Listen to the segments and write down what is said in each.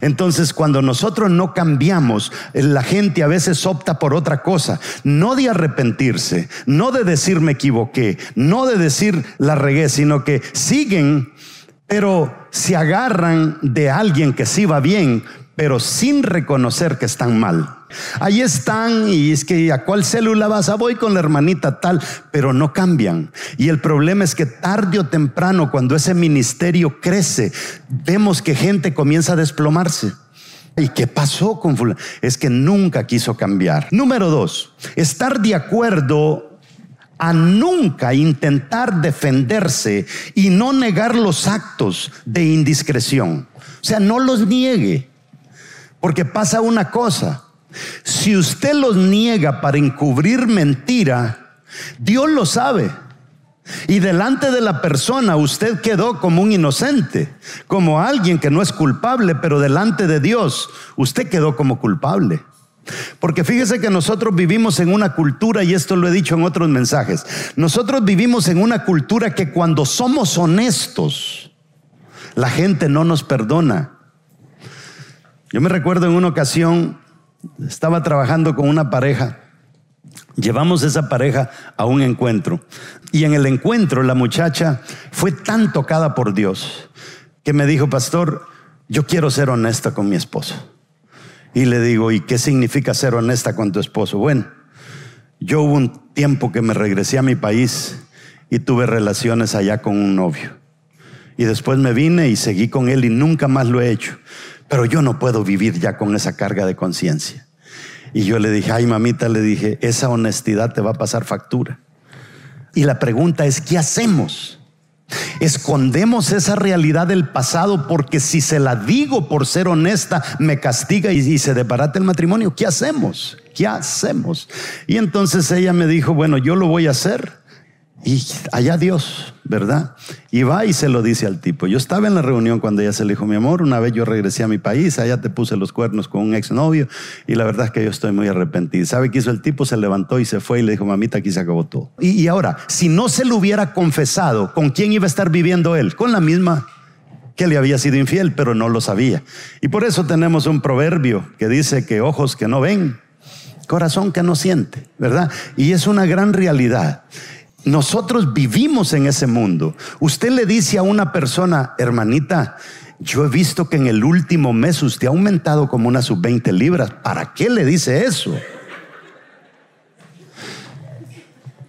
Entonces, cuando nosotros no cambiamos, la gente a veces opta por otra cosa, no de arrepentirse, no de decir me equivoqué, no de decir la regué, sino que siguen, pero se agarran de alguien que sí va bien, pero sin reconocer que están mal. Ahí están y es que a cuál célula vas, a ah, voy con la hermanita tal, pero no cambian. Y el problema es que tarde o temprano, cuando ese ministerio crece, vemos que gente comienza a desplomarse. ¿Y qué pasó con fulano? Es que nunca quiso cambiar. Número dos, estar de acuerdo a nunca intentar defenderse y no negar los actos de indiscreción. O sea, no los niegue. Porque pasa una cosa, si usted los niega para encubrir mentira, Dios lo sabe. Y delante de la persona usted quedó como un inocente, como alguien que no es culpable, pero delante de Dios usted quedó como culpable. Porque fíjese que nosotros vivimos en una cultura, y esto lo he dicho en otros mensajes, nosotros vivimos en una cultura que cuando somos honestos, la gente no nos perdona. Yo me recuerdo en una ocasión, estaba trabajando con una pareja. Llevamos esa pareja a un encuentro. Y en el encuentro la muchacha fue tan tocada por Dios que me dijo, pastor, yo quiero ser honesta con mi esposo. Y le digo, ¿y qué significa ser honesta con tu esposo? Bueno, yo hubo un tiempo que me regresé a mi país y tuve relaciones allá con un novio. Y después me vine y seguí con él y nunca más lo he hecho pero yo no puedo vivir ya con esa carga de conciencia. Y yo le dije, ay mamita, le dije, esa honestidad te va a pasar factura. Y la pregunta es, ¿qué hacemos? Escondemos esa realidad del pasado porque si se la digo por ser honesta, me castiga y, se desbarata el matrimonio. ¿Qué hacemos? ¿Qué hacemos? Y entonces ella me dijo, bueno, yo lo voy a hacer. Y allá Dios, ¿verdad? Y va y se lo dice al tipo. Yo estaba en la reunión cuando ella se le dijo, mi amor, una vez yo regresé a mi país, allá te puse los cuernos con un exnovio y la verdad es que yo estoy muy arrepentido. ¿Sabe qué hizo el tipo? Se levantó y se fue y le dijo, mamita, aquí se acabó todo. Y, y ahora, si no se lo hubiera confesado, ¿con quién iba a estar viviendo él? Con la misma que le había sido infiel, pero no lo sabía. Y por eso tenemos un proverbio que dice que ojos que no ven, corazón que no siente, ¿verdad? Y es una gran realidad. Nosotros vivimos en ese mundo. Usted le dice a una persona, hermanita, yo he visto que en el último mes usted ha aumentado como unas sub 20 libras. ¿Para qué le dice eso?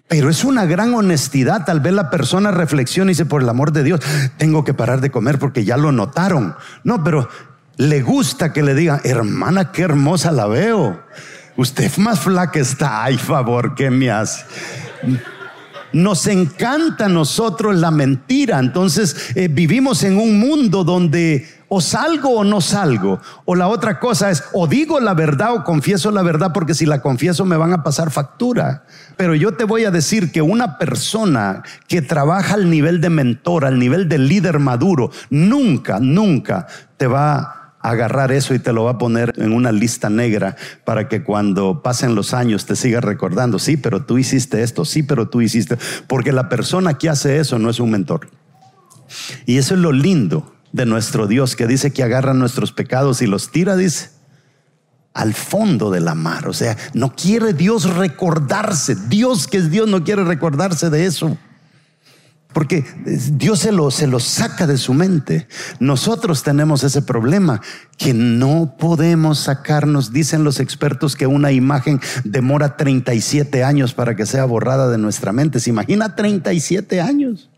Pero es una gran honestidad. Tal vez la persona reflexiona y dice, por el amor de Dios, tengo que parar de comer porque ya lo notaron. No, pero le gusta que le digan, hermana, qué hermosa la veo. Usted más flaca está. Ay, favor, ¿qué me hace? Nos encanta a nosotros la mentira. Entonces eh, vivimos en un mundo donde o salgo o no salgo. O la otra cosa es o digo la verdad o confieso la verdad porque si la confieso me van a pasar factura. Pero yo te voy a decir que una persona que trabaja al nivel de mentor, al nivel de líder maduro, nunca, nunca te va agarrar eso y te lo va a poner en una lista negra para que cuando pasen los años te siga recordando, sí, pero tú hiciste esto, sí, pero tú hiciste, porque la persona que hace eso no es un mentor. Y eso es lo lindo de nuestro Dios que dice que agarra nuestros pecados y los tira, dice, al fondo de la mar. O sea, no quiere Dios recordarse. Dios que es Dios no quiere recordarse de eso. Porque Dios se lo, se lo saca de su mente. Nosotros tenemos ese problema que no podemos sacarnos. Dicen los expertos que una imagen demora 37 años para que sea borrada de nuestra mente. ¿Se imagina 37 años?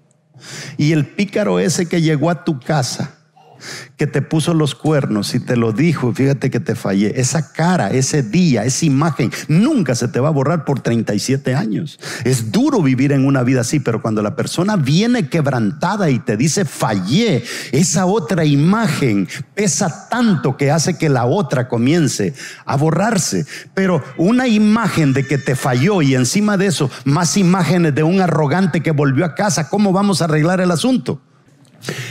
Y el pícaro ese que llegó a tu casa que te puso los cuernos y te lo dijo, fíjate que te fallé, esa cara, ese día, esa imagen, nunca se te va a borrar por 37 años. Es duro vivir en una vida así, pero cuando la persona viene quebrantada y te dice fallé, esa otra imagen pesa tanto que hace que la otra comience a borrarse. Pero una imagen de que te falló y encima de eso más imágenes de un arrogante que volvió a casa, ¿cómo vamos a arreglar el asunto?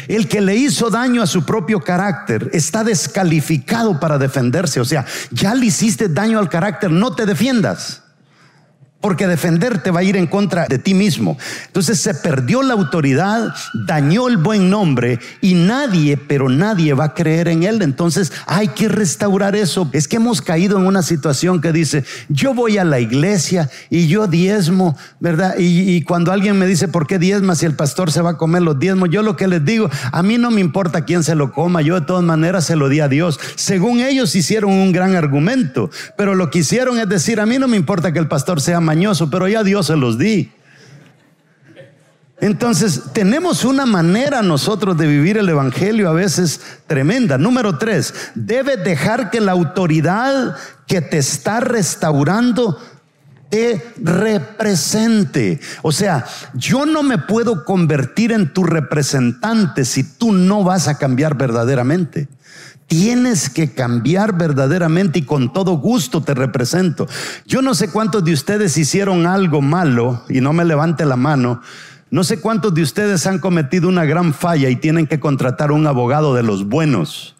El que le hizo daño a su propio carácter está descalificado para defenderse. O sea, ya le hiciste daño al carácter, no te defiendas porque defenderte va a ir en contra de ti mismo. Entonces se perdió la autoridad, dañó el buen nombre y nadie, pero nadie va a creer en él. Entonces hay que restaurar eso. Es que hemos caído en una situación que dice, yo voy a la iglesia y yo diezmo, ¿verdad? Y, cuando alguien me dice, ¿por qué diezma si el pastor se va a comer los diezmos? Yo lo que les digo, a mí no me importa quién se lo coma, yo de todas maneras se lo di a Dios. Según ellos hicieron un gran argumento, pero lo que hicieron es decir, a mí no me importa que el pastor sea pero ya Dios se los di. Entonces, tenemos una manera nosotros de vivir el Evangelio a veces tremenda. Número tres, debes dejar que la autoridad que te está restaurando te represente. O sea, yo no me puedo convertir en tu representante si tú no vas a cambiar verdaderamente. Tienes que cambiar verdaderamente y con todo gusto te represento. Yo no sé cuántos de ustedes hicieron algo malo y no me levante la mano. No sé cuántos de ustedes han cometido una gran falla y tienen que contratar un abogado de los buenos.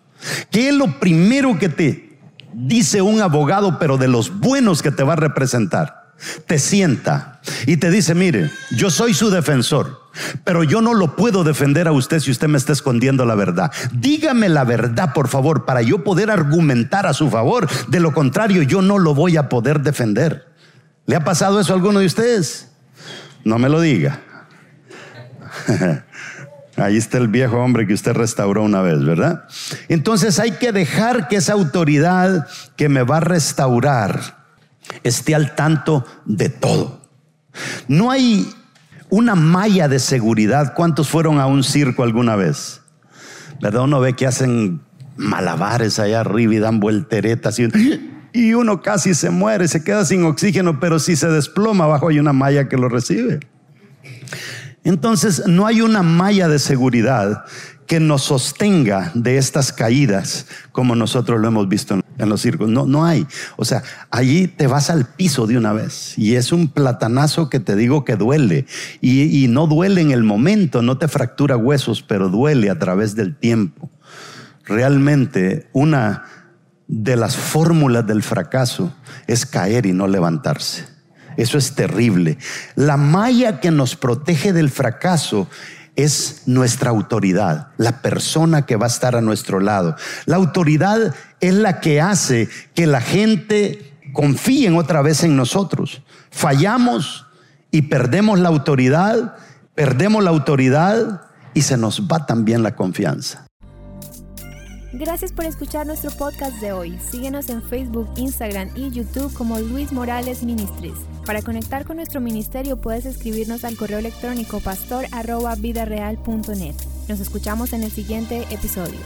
¿Qué es lo primero que te dice un abogado, pero de los buenos que te va a representar? Te sienta y te dice, mire, yo soy su defensor, pero yo no lo puedo defender a usted si usted me está escondiendo la verdad. Dígame la verdad, por favor, para yo poder argumentar a su favor. De lo contrario, yo no lo voy a poder defender. ¿Le ha pasado eso a alguno de ustedes? No me lo diga. Ahí está el viejo hombre que usted restauró una vez, ¿verdad? Entonces hay que dejar que esa autoridad que me va a restaurar, esté al tanto de todo. No hay una malla de seguridad. ¿Cuántos fueron a un circo alguna vez? ¿Verdad? Uno ve que hacen malabares allá arriba y dan vuelteretas y, uno casi se muere, se queda sin oxígeno, pero si se desploma abajo hay una malla que lo recibe. Entonces no hay una malla de seguridad que nos sostenga de estas caídas como nosotros lo hemos visto en los circos. No, no hay. O sea, allí te vas al piso de una vez y es un platanazo que te digo que duele y, y no duele en el momento, no te fractura huesos, pero duele a través del tiempo. Realmente una de las fórmulas del fracaso es caer y no levantarse. Eso es terrible. La malla que nos protege del fracaso es nuestra autoridad, la persona que va a estar a nuestro lado. La autoridad es la que hace que la gente confíe otra vez en nosotros. Fallamos y perdemos la autoridad, perdemos la autoridad y se nos va también la confianza. Gracias por escuchar nuestro podcast de hoy. Síguenos en Facebook, Instagram y YouTube como Luis Morales Ministries. Para conectar con nuestro ministerio puedes escribirnos al correo electrónico pastor.vidareal.net. Nos escuchamos en el siguiente episodio.